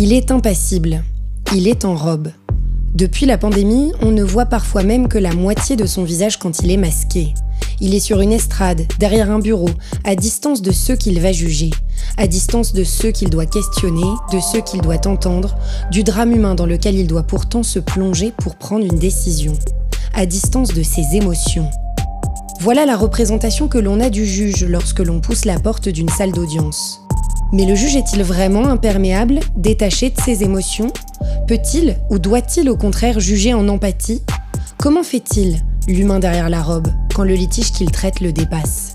Il est impassible. Il est en robe. Depuis la pandémie, on ne voit parfois même que la moitié de son visage quand il est masqué. Il est sur une estrade, derrière un bureau, à distance de ceux qu'il va juger, à distance de ceux qu'il doit questionner, de ceux qu'il doit entendre, du drame humain dans lequel il doit pourtant se plonger pour prendre une décision, à distance de ses émotions. Voilà la représentation que l'on a du juge lorsque l'on pousse la porte d'une salle d'audience. Mais le juge est-il vraiment imperméable, détaché de ses émotions Peut-il ou doit-il au contraire juger en empathie? Comment fait-il, l'humain derrière la robe, quand le litige qu'il traite le dépasse?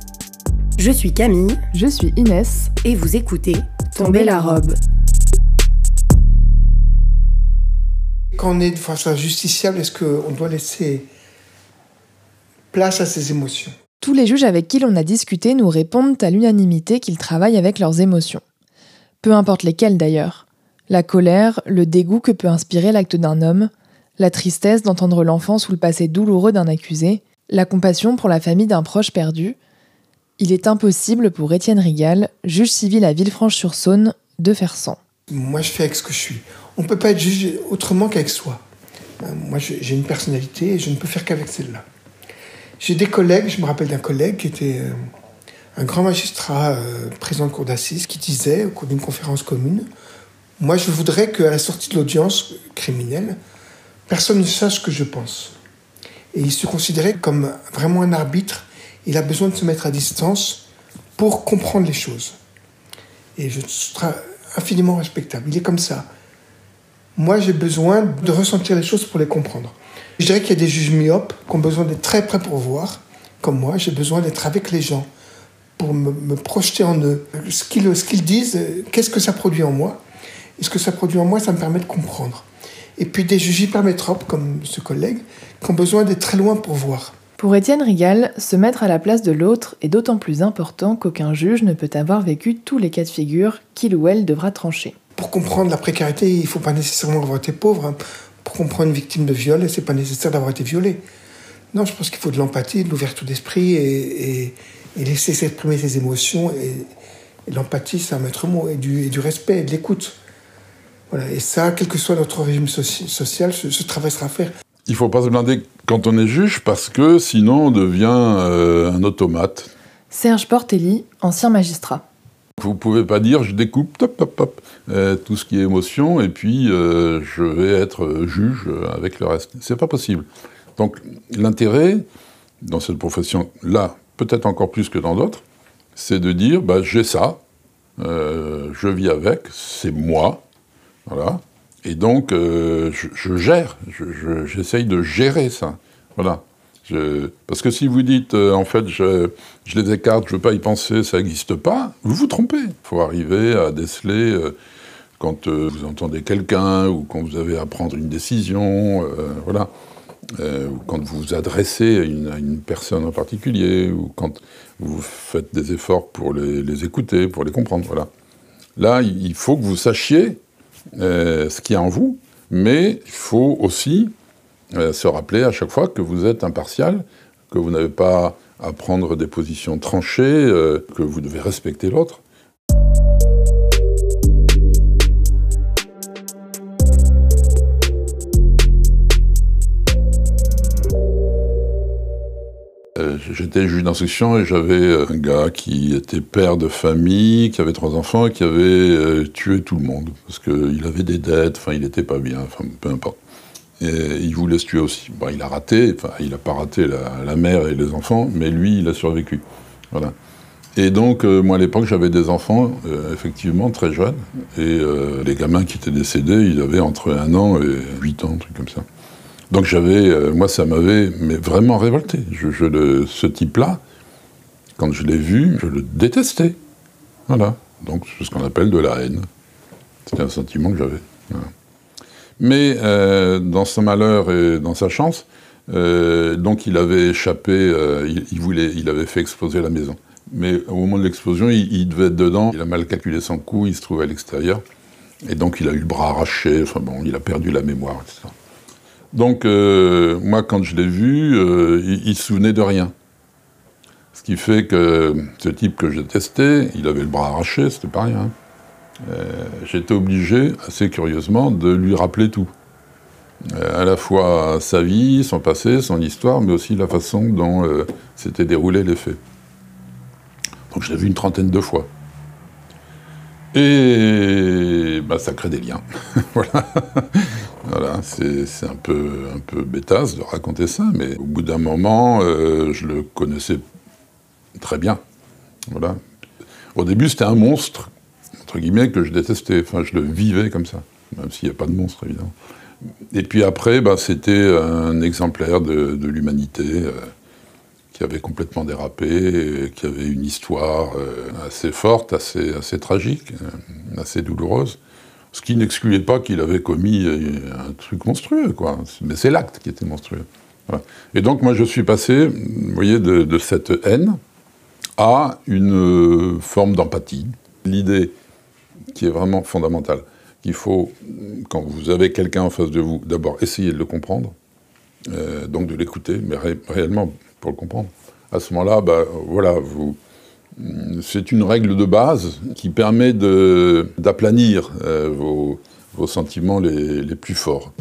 Je suis Camille. Je suis Inès. Et vous écoutez Tomber la robe. Quand on est face à un justiciable, est-ce qu'on doit laisser place à ses émotions? Tous les juges avec qui l'on a discuté nous répondent à l'unanimité qu'ils travaillent avec leurs émotions. Peu importe lesquelles d'ailleurs. La colère, le dégoût que peut inspirer l'acte d'un homme, la tristesse d'entendre l'enfant sous le passé douloureux d'un accusé, la compassion pour la famille d'un proche perdu. Il est impossible pour Étienne Rigal, juge civil à Villefranche-sur-Saône, de faire sans. Moi, je fais avec ce que je suis. On ne peut pas être jugé autrement qu'avec soi. Euh, moi, j'ai une personnalité et je ne peux faire qu'avec celle-là. J'ai des collègues, je me rappelle d'un collègue qui était euh, un grand magistrat, euh, président de cour d'assises, qui disait au cours d'une conférence commune Moi, je voudrais qu'à la sortie de l'audience criminelle, personne ne sache ce que je pense. Et il se considérait comme vraiment un arbitre. Il a besoin de se mettre à distance pour comprendre les choses. Et je serai infiniment respectable. Il est comme ça. Moi, j'ai besoin de ressentir les choses pour les comprendre. Je dirais qu'il y a des juges myopes qui ont besoin d'être très près pour voir. Comme moi, j'ai besoin d'être avec les gens pour me, projeter en eux. Ce qu'ils disent, qu'est-ce que ça produit en moi? Et ce que ça produit en moi, ça me permet de comprendre. Et puis des juges hypermétropes, comme ce collègue, qui ont besoin d'être très loin pour voir. Pour Étienne Rigal, se mettre à la place de l'autre est d'autant plus important qu'aucun juge ne peut avoir vécu tous les cas de figure qu'il ou elle devra trancher. Pour comprendre la précarité, il ne faut pas nécessairement avoir été pauvre. Hein pour comprendre une victime de viol, c'est pas nécessaire d'avoir été violé. Non, je pense qu'il faut de l'empathie, de l'ouverture d'esprit et, laisser s'exprimer ses émotions. Et, l'empathie, c'est un maître mot, et du, et du respect, et de l'écoute. Voilà. Et ça, quel que soit notre régime social, ce, travail sera à faire. Il ne faut pas se blinder quand on est juge parce que sinon on devient euh, un automate. Serge Portelli, ancien magistrat. Vous pouvez pas dire je découpe top, top, top, euh, tout ce qui est émotion et puis euh, je vais être juge avec le reste. C'est pas possible. Donc l'intérêt dans cette profession là, peut-être encore plus que dans d'autres, c'est de dire bah, j'ai ça, euh, je vis avec, c'est moi, voilà, et donc je, je, gère, j'essaye de gérer ça, voilà. Parce que si vous dites, euh, en fait, je, les écarte, je ne veux pas y penser, ça n'existe pas, vous vous trompez. Il faut arriver à déceler euh, quand euh, vous entendez quelqu'un ou quand vous avez à prendre une décision, voilà. ou quand vous vous adressez à une, personne en particulier, ou quand vous faites des efforts pour les, écouter, pour les comprendre, voilà. Là, il faut que vous sachiez ce qu'il y a en vous, mais il faut aussi euh, se rappeler à chaque fois que vous êtes impartial, que vous n'avez pas à prendre des positions tranchées, euh, que vous devez respecter l'autre. J'étais juge d'instruction et j'avais un gars qui était père de famille, qui avait trois enfants et qui avait tué tout le monde parce qu'il avait des dettes, enfin il n'était pas bien, enfin peu importe. Et il voulait se tuer aussi. Bon, il a raté, enfin, il n'a pas raté la, mère et les enfants, mais lui, il a survécu. Voilà. Et donc, euh, moi, à l'époque, j'avais des enfants, euh, effectivement, très jeunes. Et euh, les gamins qui étaient décédés, ils avaient entre un an et huit ans, un truc comme ça. Donc, j'avais, moi, ça m'avait vraiment révolté. Je, ce type-là, quand je l'ai vu, je le détestais. Voilà. Donc, c'est ce qu'on appelle de la haine. C'était un sentiment que j'avais. Mais dans son malheur et dans sa chance, donc il avait échappé, il, voulait, il avait fait exploser la maison. Mais au moment de l'explosion, il, devait être dedans. Il a mal calculé son coup, il se trouvait à l'extérieur. Et donc il a eu le bras arraché, enfin bon, il a perdu la mémoire, etc. Donc moi, quand je l'ai vu, il, il se souvenait de rien. Ce qui fait que ce type que j'ai testé, il avait le bras arraché, c'était pas rien. Euh, J'étais obligé, assez curieusement, de lui rappeler tout. Euh, à la fois sa vie, son passé, son histoire, mais aussi la façon dont euh, s'étaient déroulés les faits. Donc je l'ai vu une trentaine de fois. Et bah, ça crée des liens. voilà. voilà c'est un peu, un peu de raconter ça, mais au bout d'un moment, euh, je le connaissais très bien. Voilà. Au début, c'était un monstre, entre guillemets, que je détestais. Enfin, je le vivais comme ça, même s'il n'y a pas de monstre, évidemment. Et puis après, bah, c'était un exemplaire de, l'humanité euh, qui avait complètement dérapé, qui avait une histoire euh, assez forte, assez, assez tragique, euh, assez douloureuse. Ce qui n'excluait pas qu'il avait commis un truc monstrueux, quoi. Mais c'est l'acte qui était monstrueux. Et donc, moi, je suis passé, vous voyez, de cette haine, à une euh, forme d'empathie. L'idée qui est vraiment fondamentale, qu'il faut, quand vous avez quelqu'un en face de vous, d'abord essayer de le comprendre, euh, donc de l'écouter, mais réellement pour le comprendre. À ce moment-là, bah, voilà, vous, c'est une règle de base qui permet d'aplanir euh, vos, vos, sentiments les, les plus forts.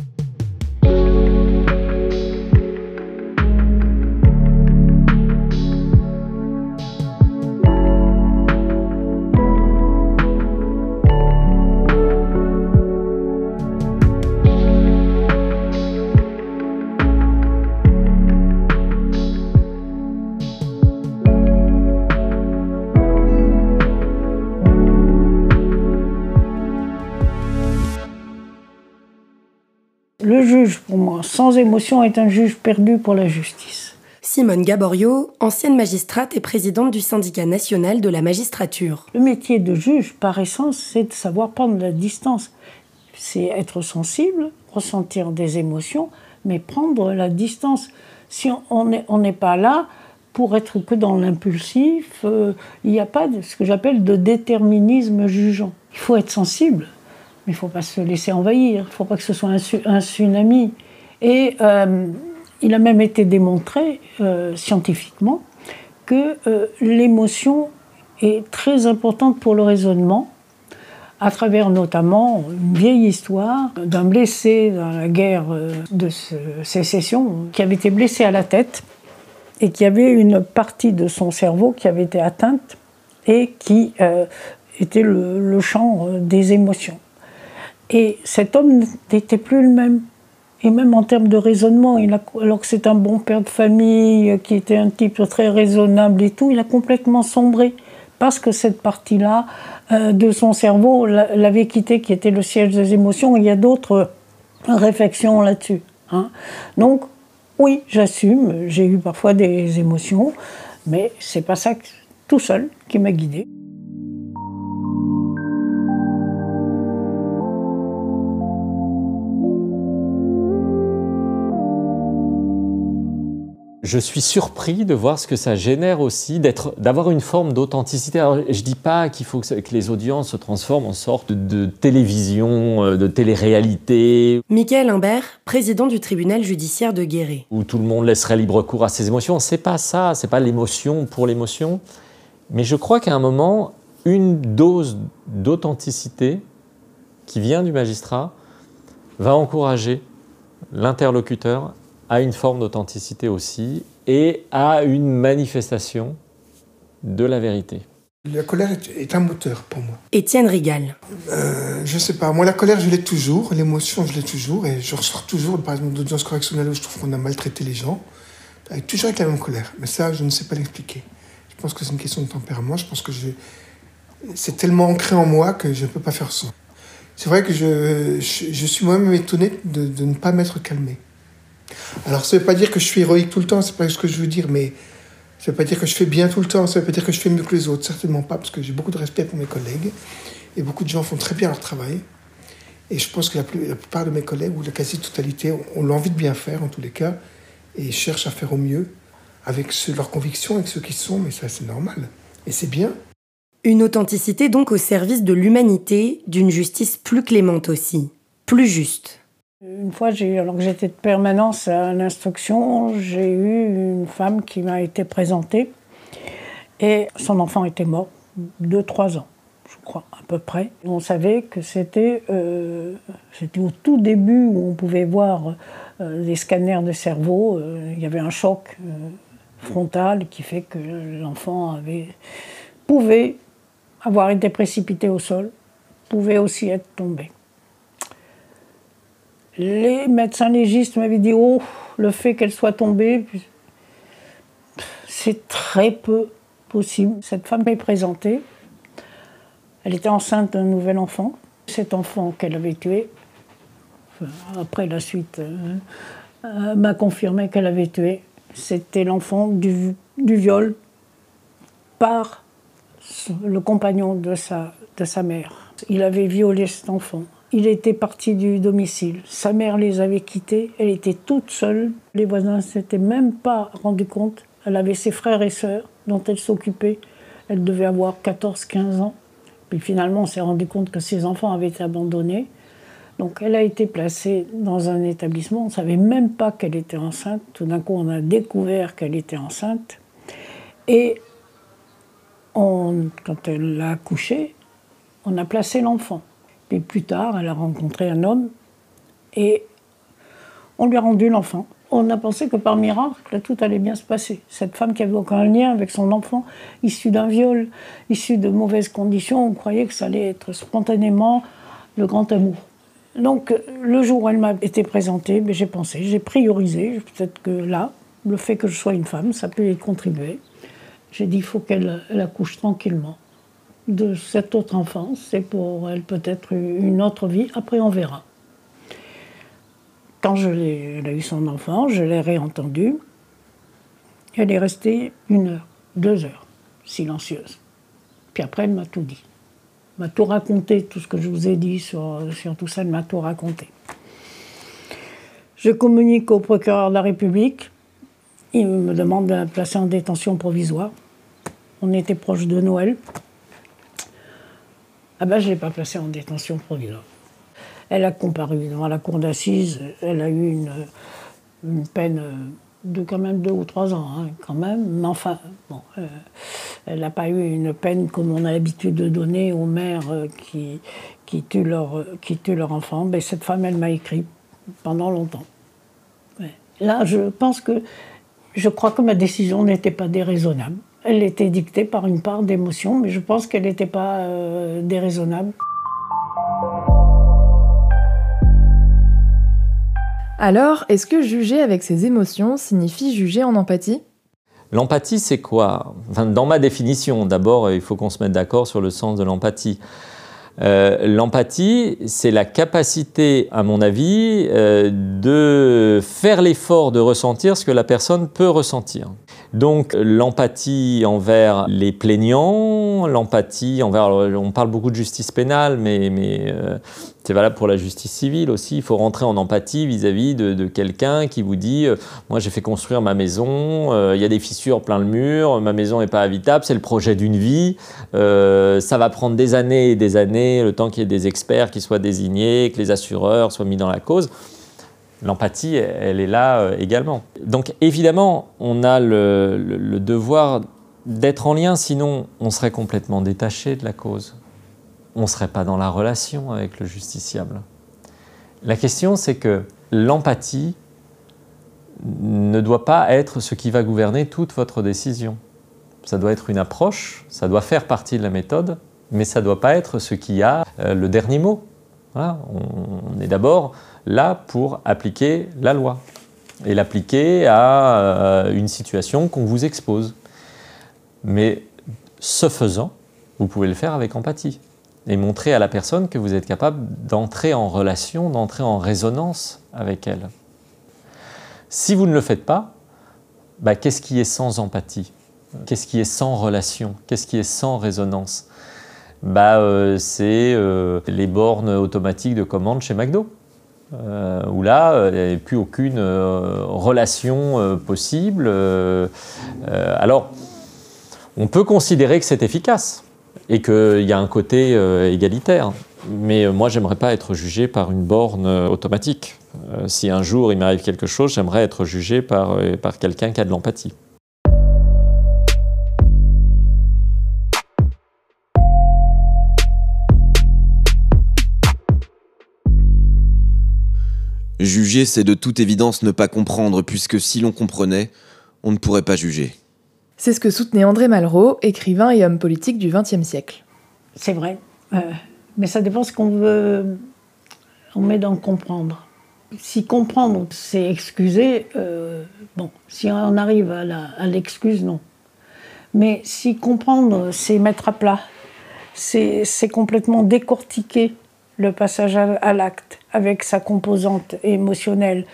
Sans émotion, est un juge perdu pour la justice. Simone Gaborio, ancienne magistrate et présidente du syndicat national de la magistrature. Le métier de juge, par essence, c'est de savoir prendre la distance. C'est être sensible, ressentir des émotions, mais prendre la distance. Si on n'est pas là pour être que dans l'impulsif, euh, il n'y a pas de ce que j'appelle de déterminisme jugeant. Il faut être sensible mais il ne faut pas se laisser envahir, il ne faut pas que ce soit un, tsunami. Et euh, il a même été démontré euh, scientifiquement que euh, l'émotion est très importante pour le raisonnement, à travers notamment une vieille histoire d'un blessé dans la guerre de sécession qui avait été blessé à la tête et qui avait une partie de son cerveau qui avait été atteinte et qui était le champ des émotions. Et cet homme n'était plus le même. Et même en termes de raisonnement, alors que c'est un bon père de famille, qui était un type très raisonnable et tout, il a complètement sombré. Parce que cette partie-là euh, de son cerveau l'avait quitté, qui était le siège des émotions. Il y a d'autres réflexions là-dessus. Hein. Donc, oui, j'assume, j'ai eu parfois des émotions, mais c'est pas ça tout seul qui m'a guidée. Je suis surpris de voir ce que ça génère aussi, d'avoir une forme d'authenticité. Alors, je dis pas qu'il faut que, les audiences se transforment en sorte de, télévision, euh, de télé-réalité. Michael Imbert, président du tribunal judiciaire de Guéret. Où tout le monde laisserait libre cours à ses émotions. C'est pas ça, c'est pas l'émotion pour l'émotion. Mais je crois qu'à un moment, une dose d'authenticité qui vient du magistrat va encourager l'interlocuteur à une forme d'authenticité aussi et à une manifestation de la vérité. La colère est, un moteur pour moi. Étienne Rigal. Euh, je sais pas, moi la colère je l'ai toujours, l'émotion je l'ai toujours, et je ressors toujours, par exemple, d'audience correctionnelle où je trouve qu'on a maltraité les gens, avec, toujours avec la même colère. Mais ça, je ne sais pas l'expliquer. Je pense que c'est une question de tempérament, je pense que c'est tellement ancré en moi que je ne peux pas faire ça. C'est vrai que je, je, suis moi-même étonné de, de ne pas m'être calmé. Alors, ça ne veut pas dire que je suis héroïque tout le temps, c'est pas ce que je veux dire, mais ça ne veut pas dire que je fais bien tout le temps, ça ne veut pas dire que je fais mieux que les autres, certainement pas, parce que j'ai beaucoup de respect pour mes collègues, et beaucoup de gens font très bien leur travail. Et je pense que la, plupart de mes collègues, ou la quasi-totalité, ont, l'envie de bien faire en tous les cas, et cherchent à faire au mieux avec leurs convictions, avec ceux qui sont, mais ça c'est normal. Et c'est bien. Une authenticité donc au service de l'humanité, d'une justice plus clémente aussi, plus juste. Une fois, alors que j'étais de permanence à l'instruction, j'ai eu une femme qui m'a été présentée et son enfant était mort, de 3 ans, je crois, à peu près. On savait que c'était euh, au tout début où on pouvait voir euh, des scanners de cerveau. Euh, il y avait un choc frontal qui fait que l'enfant pouvait avoir été précipité au sol, pouvait aussi être tombé. Les médecins légistes m'avaient dit Oh, le fait qu'elle soit tombée, c'est très peu possible. Cette femme m'est présentée. Elle était enceinte d'un nouvel enfant. Cet enfant qu'elle avait tué, après la suite, euh, euh, m'a confirmé qu'elle avait tué. C'était l'enfant du, viol par le compagnon de sa mère. Il avait violé cet enfant. Il était parti du domicile. Sa mère les avait quittés. Elle était toute seule. Les voisins ne s'étaient même pas rendus compte. Elle avait ses frères et sœurs dont elle s'occupait. Elle devait avoir 14-15 ans. Puis finalement, on s'est rendu compte que ses enfants avaient été abandonnés. Donc elle a été placée dans un établissement. On ne savait même pas qu'elle était enceinte. Tout d'un coup, on a découvert qu'elle était enceinte. Et quand elle a accouché, on a placé l'enfant. Plus tard, elle a rencontré un homme et on lui a rendu l'enfant. On a pensé que par miracle, tout allait bien se passer. Cette femme qui avait aucun lien avec son enfant, issu d'un viol, issu de mauvaises conditions, on croyait que ça allait être spontanément le grand amour. Donc, le jour où elle m'a été présentée, ben, j'ai pensé, j'ai priorisé, peut-être que là, le fait que je sois une femme, ça peut y contribuer. J'ai dit, il faut qu'elle accouche tranquillement de cette autre enfance. C'est pour elle peut-être une autre vie. Après, on verra. Quand je elle a eu son enfant, je l'ai réentendue. Elle est restée une heure, deux heures, silencieuse. Puis après, elle m'a tout dit. M'a tout raconté, tout ce que je vous ai dit sur, sur tout ça, elle m'a tout raconté. Je communique au procureur de la République. Il me demande de la placer en détention provisoire. On était proche de Noël. Ah ben, je l'ai pas placée en détention provisoire. Elle a comparu devant la cour d'assises, elle a eu une, une, peine de quand même deux ou trois ans, hein, quand même. Mais enfin, bon, euh, elle n'a pas eu une peine comme on a l'habitude de donner aux mères euh, qui, qui, tuent leur, qui tuent leur enfant. Mais cette femme, elle m'a écrit pendant longtemps. Là, je pense que je crois que ma décision n'était pas déraisonnable. Elle était dictée par une part d'émotion, mais je pense qu'elle n'était pas euh, déraisonnable. Alors, est-ce que juger avec ses émotions signifie juger en empathie? L'empathie, c'est quoi? Dans ma définition, d'abord, il faut qu'on se mette d'accord sur le sens de l'empathie. Euh, l'empathie, c'est la capacité, à mon avis, euh, de faire l'effort de ressentir ce que la personne peut ressentir. Donc l'empathie envers les plaignants, l'empathie envers... on parle beaucoup de justice pénale, mais, euh, c'est valable pour la justice civile aussi. Il faut rentrer en empathie vis-à-vis de, quelqu'un qui vous dit euh, Moi j'ai fait construire ma maison, euh, il y a des fissures plein le mur, ma maison n'est pas habitable, c'est le projet d'une vie, ça va prendre des années et des années, le temps qu'il y ait des experts qui soient désignés, que les assureurs soient mis dans la cause l'empathie, elle est là euh, également. Donc évidemment, on a le, devoir d'être en lien, sinon on serait complètement détaché de la cause. On ne serait pas dans la relation avec le justiciable. La question, c'est que l'empathie ne doit pas être ce qui va gouverner toute votre décision. Ça doit être une approche, ça doit faire partie de la méthode, mais ça ne doit pas être ce qui a euh, le dernier mot. on est d'abord là pour appliquer la loi et l'appliquer à euh, une situation qu'on vous expose. Mais ce faisant, vous pouvez le faire avec empathie et montrer à la personne que vous êtes capable d'entrer en relation, d'entrer en résonance avec elle. Si vous ne le faites pas, bah, qu'est-ce qui est sans empathie? Qu'est-ce qui est sans relation? Qu'est-ce qui est sans résonance? Bah, c'est les bornes automatiques de commande chez McDo. Où là, il n'y a plus aucune relation possible. alors, on peut considérer que c'est efficace et qu'il y a un côté égalitaire. Mais moi, j'aimerais pas être jugé par une borne automatique. si un jour il m'arrive quelque chose, j'aimerais être jugé par, par quelqu'un qui a de l'empathie. Juger, c'est de toute évidence ne pas comprendre, puisque si l'on comprenait, on ne pourrait pas juger. C'est ce que soutenait André Malraux, écrivain et homme politique du XXe siècle. C'est vrai, euh, mais ça dépend ce qu'on veut. On met dans comprendre. Si comprendre, c'est excuser, euh, bon, si on arrive à l'excuse, non. Mais si comprendre, c'est mettre à plat, c'est complètement décortiquer le passage à l'acte avec sa composante émotionnelle,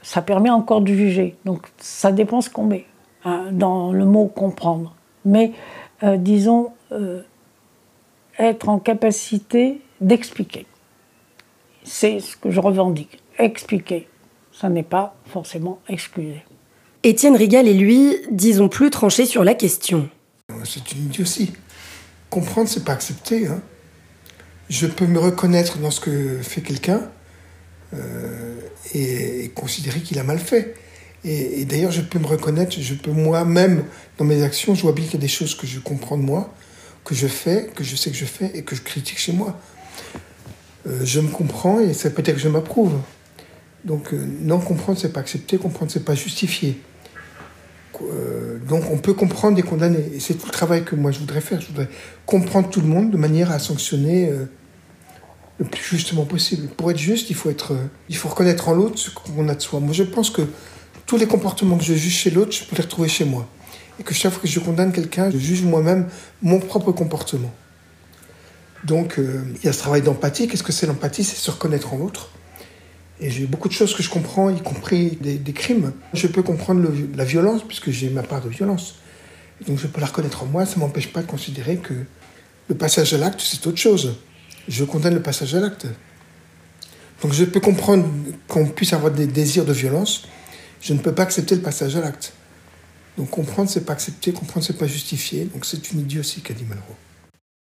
ça permet encore de juger. Donc ça dépend ce qu'on met hein, dans le mot comprendre. Mais euh, disons, euh, être en capacité d'expliquer. C'est ce que je revendique. Expliquer. Ça n'est pas forcément excuser. Étienne Rigal et lui, disons plus tranché sur la question. C'est une idiotie. Comprendre, c'est pas accepter. Hein. Je peux me reconnaître dans ce que fait quelqu'un, euh, et, considérer qu'il a mal fait. Et, d'ailleurs, je peux me reconnaître, je peux moi-même, dans mes actions, je vois bien qu'il y a des choses que je comprends de moi, que je fais, que je sais que je fais et que je critique chez moi. Euh, je me comprends et ça peut être que je m'approuve. Donc, euh, non comprendre, c'est pas accepter, comprendre, c'est pas justifier. donc, on peut comprendre et condamner. Et c'est tout le travail que moi je voudrais faire. Je voudrais comprendre tout le monde de manière à sanctionner le plus justement possible. Pour être juste, il faut, être, euh, il faut reconnaître en l'autre ce qu'on a de soi. Moi, je pense que tous les comportements que je juge chez l'autre, je peux les retrouver chez moi. Et que chaque fois que je condamne quelqu'un, je juge moi-même mon propre comportement. Donc, euh, il y a ce travail d'empathie. Qu'est-ce que c'est l'empathie? C'est se reconnaître en l'autre. Et j'ai beaucoup de choses que je comprends, y compris des, crimes. Je peux comprendre la violence, puisque j'ai ma part de violence. Donc, je peux la reconnaître en moi. Ça ne m'empêche pas de considérer que le passage à l'acte, c'est autre chose je condamne le passage à l'acte. Donc je peux comprendre qu'on puisse avoir des désirs de violence, je ne peux pas accepter le passage à l'acte. Donc comprendre, c'est pas accepter, comprendre, c'est pas justifier. Donc c'est une idiotie qu'a dit Malraux.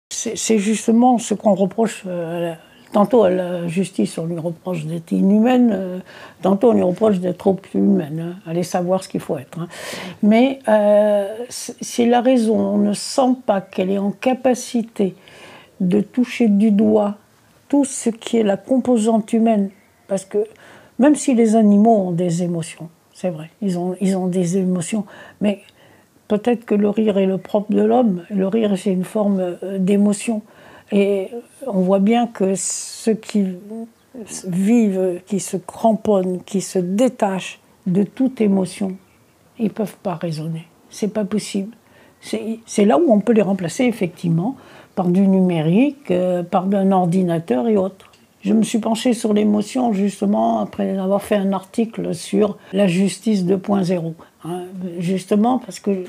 C'est justement ce qu'on reproche. Euh, tantôt à la justice, on lui reproche d'être inhumaine, euh, tantôt on lui reproche d'être trop humaine. Hein. Allez savoir ce qu'il faut être. Hein. Mais euh, c'est la raison. On ne sent pas qu'elle est en capacité de toucher du doigt tout ce qui est la composante humaine. Parce que même si les animaux ont des émotions, c'est vrai, ils ont, ils ont des émotions, mais peut-être que le rire est le propre de l'homme. Le rire, c'est une forme euh, d'émotion. Et on voit bien que ceux qui vivent, qui se cramponnent, qui se détachent de toute émotion, ils ne peuvent pas raisonner. C'est pas possible. C'est là où on peut les remplacer, effectivement, par du numérique, euh, par un ordinateur et autres. Je me suis penchée sur l'émotion justement après avoir fait un article sur la justice 2.0. Hein, justement parce que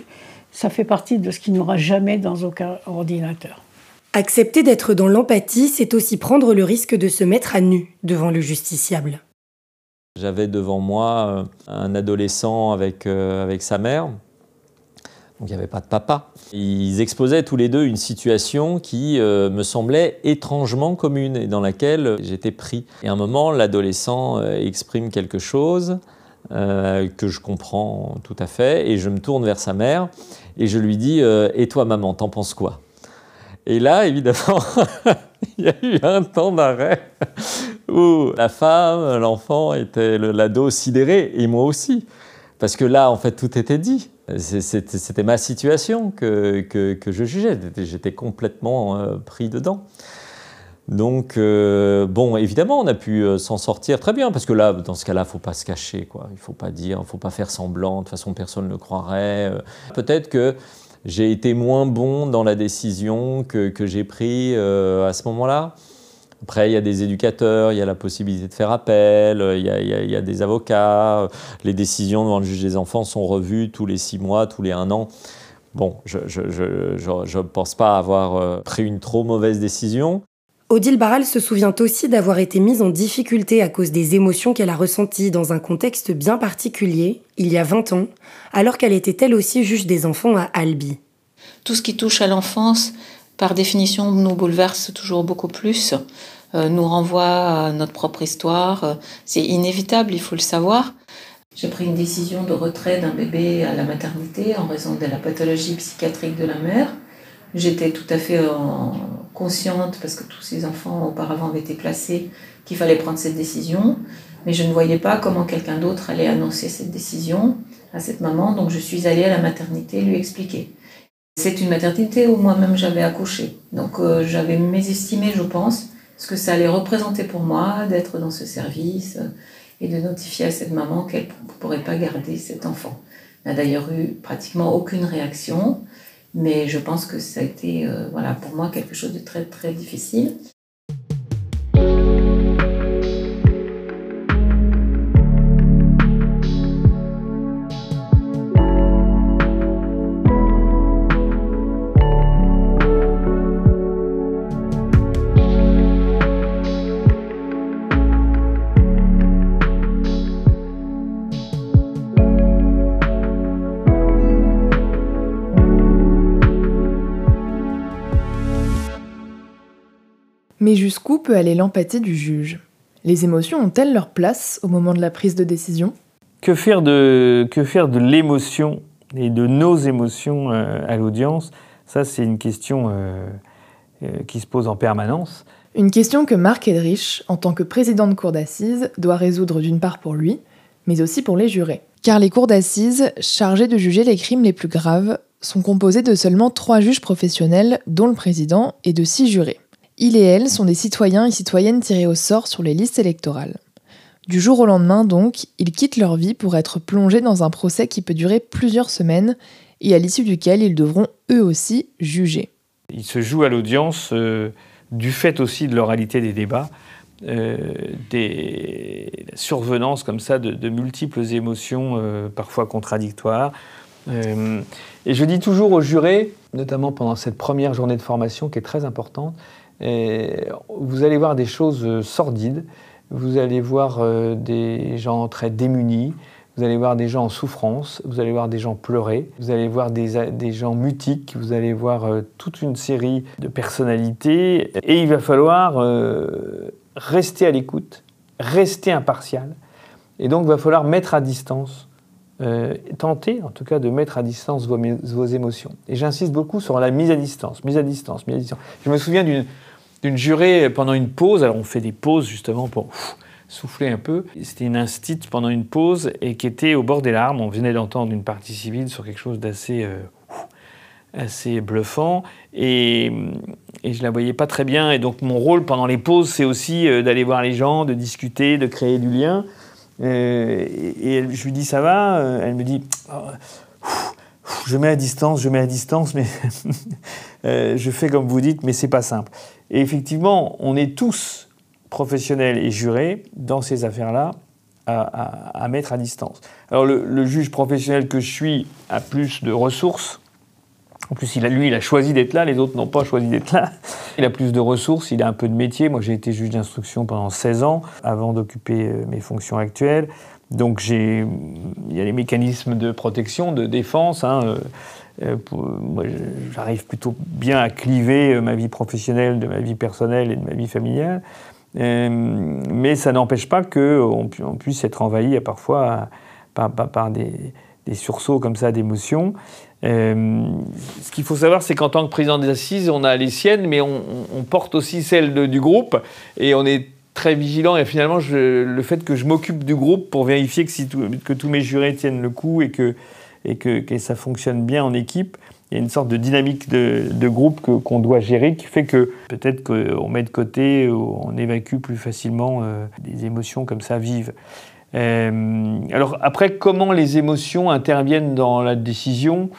ça fait partie de ce qui n'aura jamais dans aucun ordinateur. Accepter d'être dans l'empathie, c'est aussi prendre le risque de se mettre à nu devant le justiciable. J'avais devant moi euh, un adolescent avec, euh, avec sa mère donc il n'y avait pas de papa. Ils exposaient tous les deux une situation qui euh, me semblait étrangement commune et dans laquelle j'étais pris. Et à un moment, l'adolescent euh, exprime quelque chose euh, que je comprends tout à fait et je me tourne vers sa mère et je lui dis Et toi, maman, t'en penses quoi? Et là, évidemment, il y a eu un temps d'arrêt où la femme, l'enfant était l'ado sidéré et moi aussi. Parce que là, en fait, tout était dit. C'était ma situation que, que, je jugeais. J'étais complètement euh, pris dedans. Donc, euh, bon, évidemment, on a pu euh, s'en sortir très bien, parce que là, dans ce cas-là, il ne faut pas se cacher, quoi. Il ne faut pas dire, il ne faut pas faire semblant, de toute façon, personne ne le croirait. Peut-être que j'ai été moins bon dans la décision que, que j'ai prise à ce moment-là. Après, il y a des éducateurs, il y a la possibilité de faire appel, il y a, des avocats. Les décisions devant le juge des enfants sont revues tous les six mois, tous les un an. bon, je ne pense pas avoir euh, pris une trop mauvaise décision. Odile Barral se souvient aussi d'avoir été mise en difficulté à cause des émotions qu'elle a ressenties dans un contexte bien particulier, il y a 20 ans, alors qu'elle était elle aussi juge des enfants à Albi. Tout ce qui touche à l'enfance, par définition, nous bouleverse toujours beaucoup plus, euh, nous renvoie à notre propre histoire. C'est inévitable, il faut le savoir. J'ai pris une décision de retrait d'un bébé à la maternité en raison de la pathologie psychiatrique de la mère. J'étais tout à fait consciente, parce que tous ces enfants auparavant avaient été placés, qu'il fallait prendre cette décision. Mais je ne voyais pas comment quelqu'un d'autre allait annoncer cette décision à cette maman. Donc je suis allée à la maternité lui expliquer. C'est une maternité où moi-même j'avais accouché. Donc euh, j'avais mésestimé, je pense, ce que ça allait représenter pour moi d'être dans ce service et de notifier à cette maman qu'elle ne pourrait pas garder cet enfant. Elle n'a d'ailleurs eu pratiquement aucune réaction. Mais je pense que ça a été, euh, voilà, pour moi, quelque chose de très, très difficile. Mais jusqu'où peut aller l'empathie du juge? Les émotions ont-elles leur place au moment de la prise de décision? Que faire de, que faire de l'émotion et de nos émotions euh, à l'audience? Ça, c'est une question euh, euh, qui se pose en permanence. Une question que Marc Edrich, en tant que président de cour d'assises, doit résoudre d'une part pour lui, mais aussi pour les jurés. Car les cours d'assises, chargées de juger les crimes les plus graves, sont composées de seulement trois juges professionnels, dont le président, et de six jurés. Il et elle sont des citoyens et citoyennes tirés au sort sur les listes électorales. Du jour au lendemain, donc, ils quittent leur vie pour être plongés dans un procès qui peut durer plusieurs semaines et à l'issue duquel ils devront eux aussi juger. Ils se jouent à l'audience euh, du fait aussi de l'oralité des débats, euh, des survenances comme ça de, multiples émotions euh, parfois contradictoires. et je dis toujours aux jurés, notamment pendant cette première journée de formation qui est très importante, vous allez voir des choses euh, sordides, vous allez voir euh, des gens très démunis, vous allez voir des gens en souffrance, vous allez voir des gens pleurer, vous allez voir des, gens mutiques, vous allez voir euh, toute une série de personnalités. Et il va falloir rester à l'écoute, rester impartial. Et donc il va falloir mettre à distance euh, tenter en tout cas de mettre à distance vos, émotions. Et j'insiste beaucoup sur la mise à distance, mise à distance, mise à distance. Je me souviens d'une jurée pendant une pause, alors on fait des pauses justement pour souffler un peu. C'était une instite pendant une pause et qui était au bord des larmes. On venait d'entendre une partie civile sur quelque chose d'assez euh, assez bluffant et, et, je la voyais pas très bien. Et donc mon rôle pendant les pauses, c'est aussi euh, d'aller voir les gens, de discuter, de créer du lien. Euh, et, je lui dis ça va euh, Elle me dit oh, je mets à distance, je mets à distance, mais euh, je fais comme vous dites, mais c'est pas simple. Et effectivement, on est tous professionnels et jurés dans ces affaires-là à, mettre à distance. Alors le, juge professionnel que je suis a plus de ressources en plus, il a, lui, il a choisi d'être là, les autres n'ont pas choisi d'être là. Il a plus de ressources, il a un peu de métier. Moi, j'ai été juge d'instruction pendant 16 ans avant d'occuper euh, mes fonctions actuelles. Donc, il y a les mécanismes de protection, de défense. Hein, euh, euh, moi, j'arrive plutôt bien à cliver ma vie professionnelle de ma vie personnelle et de ma vie familiale. mais ça n'empêche pas qu'on puisse être envahi parfois par, par des, des, sursauts comme ça d'émotions. Euh, ce qu'il faut savoir, c'est qu'en tant que président des assises, on a les siennes, mais on, porte aussi celles du groupe, et on est très vigilant. Et finalement, le fait que je m'occupe du groupe pour vérifier que, tous mes jurés tiennent le coup et que, ça fonctionne bien en équipe, il y a une sorte de dynamique de, groupe qu'on doit gérer qui fait que peut-être qu'on met de côté on évacue plus facilement euh, des émotions comme ça vives. Euh, alors après, comment les émotions interviennent dans la décision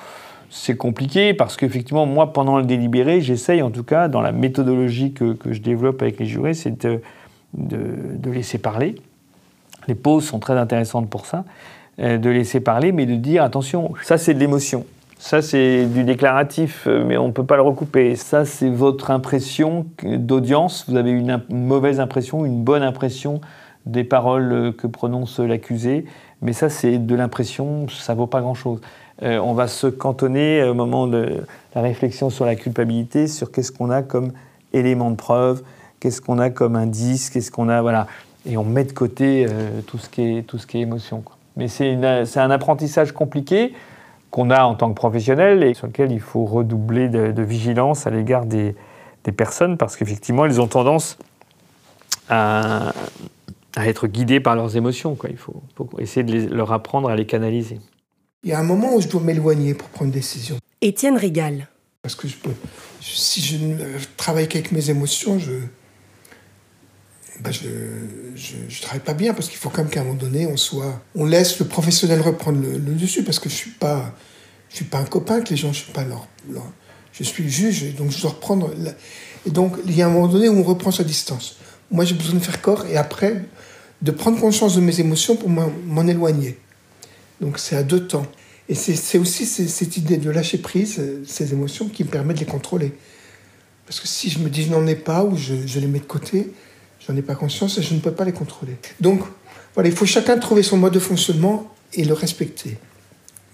c'est compliqué parce qu'effectivement, moi, pendant le délibéré, j'essaye, en tout cas, dans la méthodologie que, je développe avec les jurés, c'est de, de, laisser parler. Les pauses sont très intéressantes pour ça, euh, de laisser parler, mais de dire attention, ça c'est de l'émotion. Ça, c'est du déclaratif, euh, mais on ne peut pas le recouper. Ça, c'est votre impression d'audience. Vous avez une, mauvaise impression, une bonne impression des paroles euh, que prononce l'accusé. Mais ça, c'est de l'impression, ça vaut pas grand-chose. Euh, on va se cantonner au moment de la réflexion sur la culpabilité, sur qu'est-ce qu'on a comme élément de preuve, qu'est-ce qu'on a comme indice, qu'est-ce qu'on a, voilà. Et on met de côté tout, ce qui est, tout ce qui est émotion. Mais c'est un apprentissage compliqué qu'on a en tant que professionnel et sur lequel il faut redoubler de, vigilance à l'égard des, personnes parce qu'effectivement, elles ont tendance à, être guidées par leurs émotions. Quoi. Il faut, essayer de leur apprendre à les canaliser. Il y a un moment où je dois m'éloigner pour prendre une décision. Étienne régale. Parce que je peux, si je ne travaille qu'avec mes émotions, je, ben je, je, travaille pas bien parce qu'il faut quand même qu'à un moment donné, on soit, on laisse le professionnel reprendre le, dessus parce que je suis pas, je suis pas un copain que les gens, je suis pas leur, je suis juge et donc je dois reprendre. et donc il y a un moment donné où on reprend sa distance. Moi, j'ai besoin de faire corps et après de prendre conscience de mes émotions pour m'en éloigner. Donc c'est à deux temps. Et c'est aussi cette idée de lâcher prise, ces émotions, qui me permet de les contrôler. Parce que si je me dis je n'en ai pas ou je, je les mets de côté, J'en ai pas conscience et je ne peux pas les contrôler. Donc, voilà, il faut chacun trouver son mode de fonctionnement et le respecter.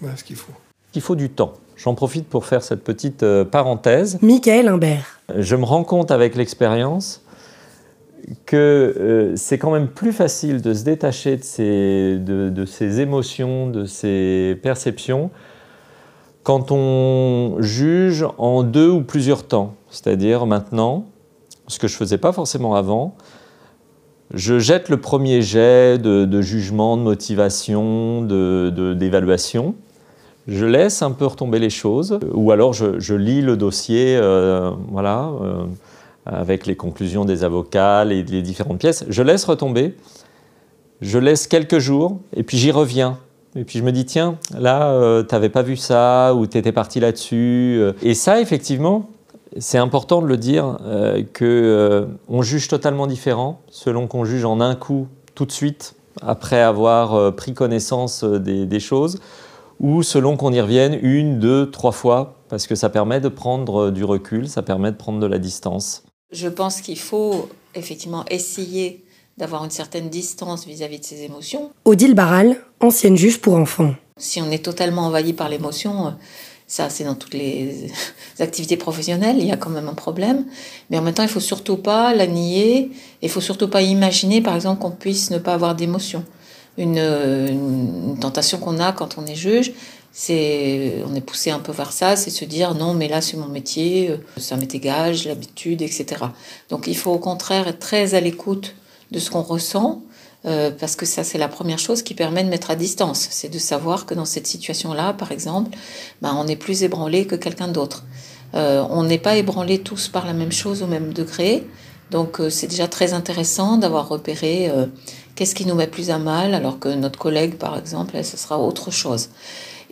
Voilà ce qu'il faut. Il faut du temps. J'en profite pour faire cette petite euh, parenthèse. Michael Imbert. Je me rends compte avec l'expérience que euh, c'est quand même plus facile de se détacher de ses, de, de émotions, de ses perceptions, quand on juge en deux ou plusieurs temps. C'est-à-dire maintenant, ce que je ne faisais pas forcément avant, je jette le premier jet de, jugement, de motivation, d'évaluation. Je laisse un peu retomber les choses, ou alors je, lis le dossier, euh, voilà, euh, avec les conclusions des avocats, les, les, différentes pièces. Je laisse retomber, je laisse quelques jours, et puis j'y reviens. Et puis je me dis, tiens, là, euh, tu n'avais pas vu ça, ou tu étais parti là-dessus. Et ça, effectivement, c'est important de le dire euh, que euh, juge totalement différent selon qu'on juge en un coup tout de suite après avoir euh, pris connaissance des, choses ou selon qu'on y revienne une, deux, trois fois parce que ça permet de prendre du recul, ça permet de prendre de la distance. Je pense qu'il faut effectivement essayer d'avoir une certaine distance vis-à-vis de ses émotions. Odile Barral, ancienne juge pour enfants. Si on est totalement envahi par l'émotion, ça, c'est dans toutes les activités professionnelles, il y a quand même un problème. Mais en même temps, il faut surtout pas la nier. Il faut surtout pas imaginer, par exemple, qu'on puisse ne pas avoir d'émotion. Une, tentation qu'on a quand on est juge, on est poussé un peu vers ça, c'est se dire non, mais là, c'est mon métier, euh, ça m'est égal, l'habitude, etc. Donc, il faut au contraire être très à l'écoute de ce qu'on ressent euh, parce que ça, c'est la première chose qui permet de mettre à distance. C'est de savoir que dans cette situation-là, par exemple, ben, on est plus ébranlé que quelqu'un d'autre. Euh, on n'est pas ébranlé tous par la même chose au même degré. Donc, c'est déjà très intéressant d'avoir repéré qu'est-ce qui nous met plus à mal, alors que notre collègue, par exemple, ce sera autre chose.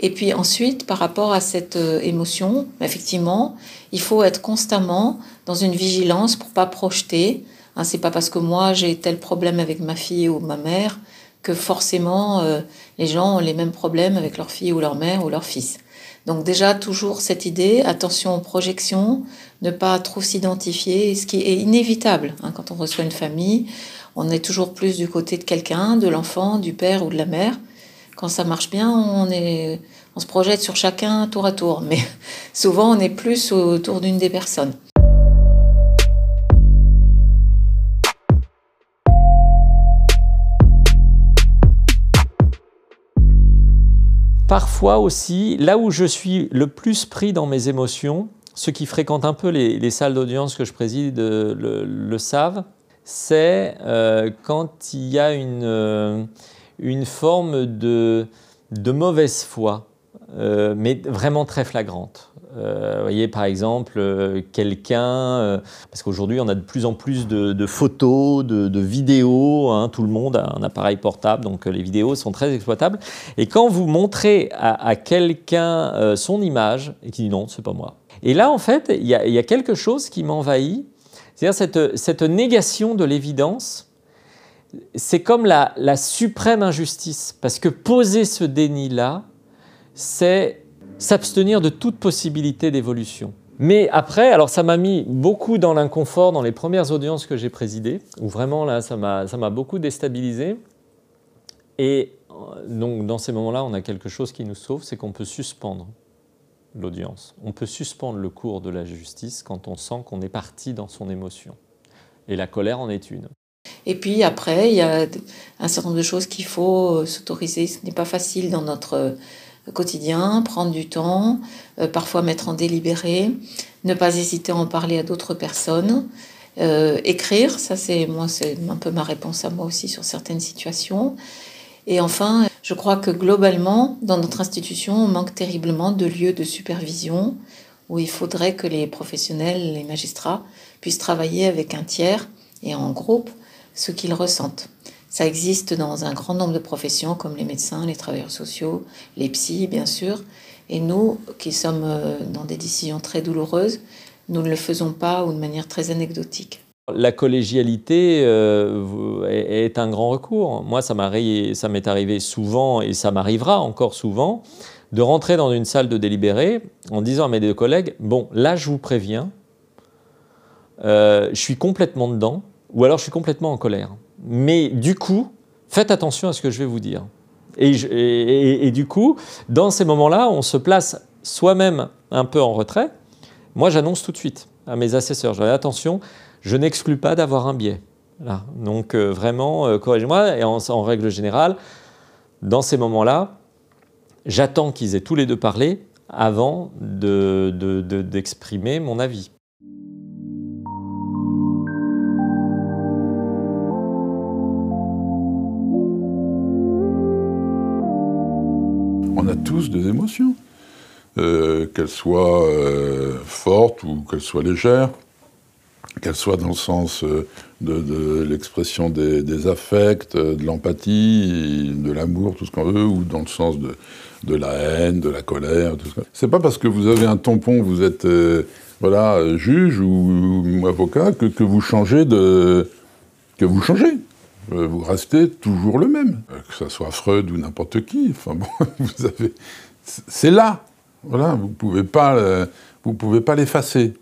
Et puis ensuite, par rapport à cette émotion, effectivement, il faut être constamment dans une vigilance pour pas projeter Hein, c'est pas parce que moi j'ai tel problème avec ma fille ou ma mère que forcément euh, les gens ont les mêmes problèmes avec leur fille ou leur mère ou leur fils. Donc déjà toujours cette idée, attention aux projections, ne pas trop s'identifier, ce qui est inévitable hein, quand on reçoit une famille. On est toujours plus du côté de quelqu'un, de l'enfant, du père ou de la mère. Quand ça marche bien, on, est, on se projette sur chacun tour à tour, mais souvent on est plus autour d'une des personnes. Parfois aussi, là où je suis le plus pris dans mes émotions, ceux qui fréquentent un peu les, salles d'audience que je préside euh, le, savent, c'est euh, quand il y a une, euh, une forme de, de mauvaise foi, mais vraiment très flagrante. Euh, vous voyez, par exemple, euh, quelqu'un, euh, parce qu'aujourd'hui, on a de plus en plus de, photos, de, vidéos, hein, tout le monde a un appareil portable, donc les vidéos sont très exploitables. Et quand vous montrez à, quelqu'un son image, et qui dit non, c'est pas moi. Et là, en fait, il y, a quelque chose qui m'envahit, c'est-à-dire cette, cette, négation de l'évidence. C'est comme la, la suprême injustice, parce que poser ce déni-là, c'est s'abstenir de toute possibilité d'évolution. Mais après, alors ça m'a mis beaucoup dans l'inconfort dans les premières audiences que j'ai présidées, où vraiment là, ça m'a beaucoup déstabilisé. Et euh, donc dans ces moments-là, on a quelque chose qui nous sauve, c'est qu'on peut suspendre l'audience. On peut suspendre le cours de la justice quand on sent qu'on est parti dans son émotion. Et la colère en est une. Et puis après, il y a un certain nombre de choses qu'il faut euh, s'autoriser. Ce n'est pas facile dans notre euh, quotidien, prendre du temps, euh, parfois mettre en délibéré, ne pas hésiter à en parler à d'autres personnes, écrire, ça c'est moi c'est un peu ma réponse à moi aussi sur certaines situations. Et enfin, je crois que globalement, dans notre institution, on manque terriblement de lieux de supervision où il faudrait que les professionnels, les magistrats, puissent travailler avec un tiers et en groupe ce qu'ils ressentent. Ça existe dans un grand nombre de professions comme les médecins, les travailleurs sociaux, les psys bien sûr. Et nous, qui sommes euh, dans des décisions très douloureuses, nous ne le faisons pas ou de manière très anecdotique. La collégialité euh, est un grand recours. Moi, ça m'est arrivé souvent et ça m'arrivera encore souvent de rentrer dans une salle de délibéré en disant à mes deux collègues, bon, là, je vous préviens, euh, je suis complètement dedans, ou alors je suis complètement en colère. Mais du coup, faites attention à ce que je vais vous dire. Et, du coup, dans ces moments-là, on se place soi-même un peu en retrait. Moi, j'annonce tout de suite à mes assesseurs, je dis attention, je n'exclus pas d'avoir un biais. Donc euh, vraiment, euh, corrigez-moi. Et en, règle générale, dans ces moments-là, j'attends qu'ils aient tous les deux parlé avant d'exprimer mon avis. Tous des émotions, euh, qu'elles soient fortes ou qu'elles soient légères qu'elle soit dans le sens euh, de, l'expression des, affects, euh, de l'empathie, de l'amour, tout ce qu'on veut, ou dans le sens de, la haine, de la colère, tout ça. C'est pas parce que vous avez un tampon, vous êtes euh, voilà juge ou, avocat que, que, vous changez de que vous changez. Vous restez toujours le même, que ce soit Freud ou n'importe qui. Enfin bon, vous avez, c'est là. Voilà, vous pouvez pas, vous pouvez pas l'effacer.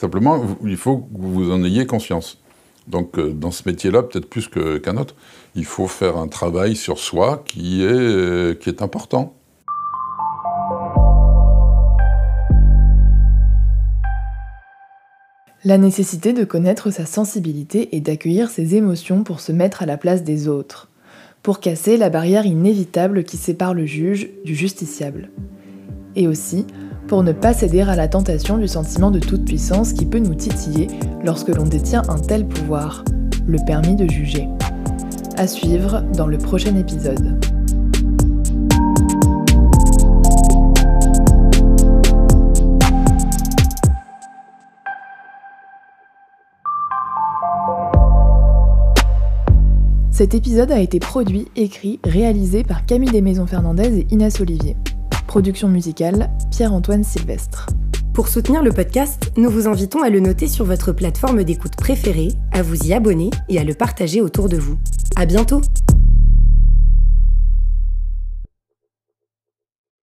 Simplement, il faut que vous en ayez conscience. Donc, euh, dans ce métier-là, peut-être plus qu'un autre, il faut faire un travail sur soi qui est, euh, qui est important. La nécessité de connaître sa sensibilité et d'accueillir ses émotions pour se mettre à la place des autres, pour casser la barrière inévitable qui sépare le juge du justiciable. Et aussi pour ne pas céder à la tentation du sentiment de toute puissance qui peut nous titiller lorsque l'on détient un tel pouvoir, le permis de juger. À suivre dans le prochain épisode. Cet épisode a été produit, écrit, réalisé par Camille Desmaisons Fernandez et Inès Olivier. Production musicale, Pierre-Antoine Sylvestre. Pour soutenir le podcast, nous vous invitons à le noter sur votre plateforme d'écoute préférée, à vous y abonner et à le partager autour de vous. À bientôt!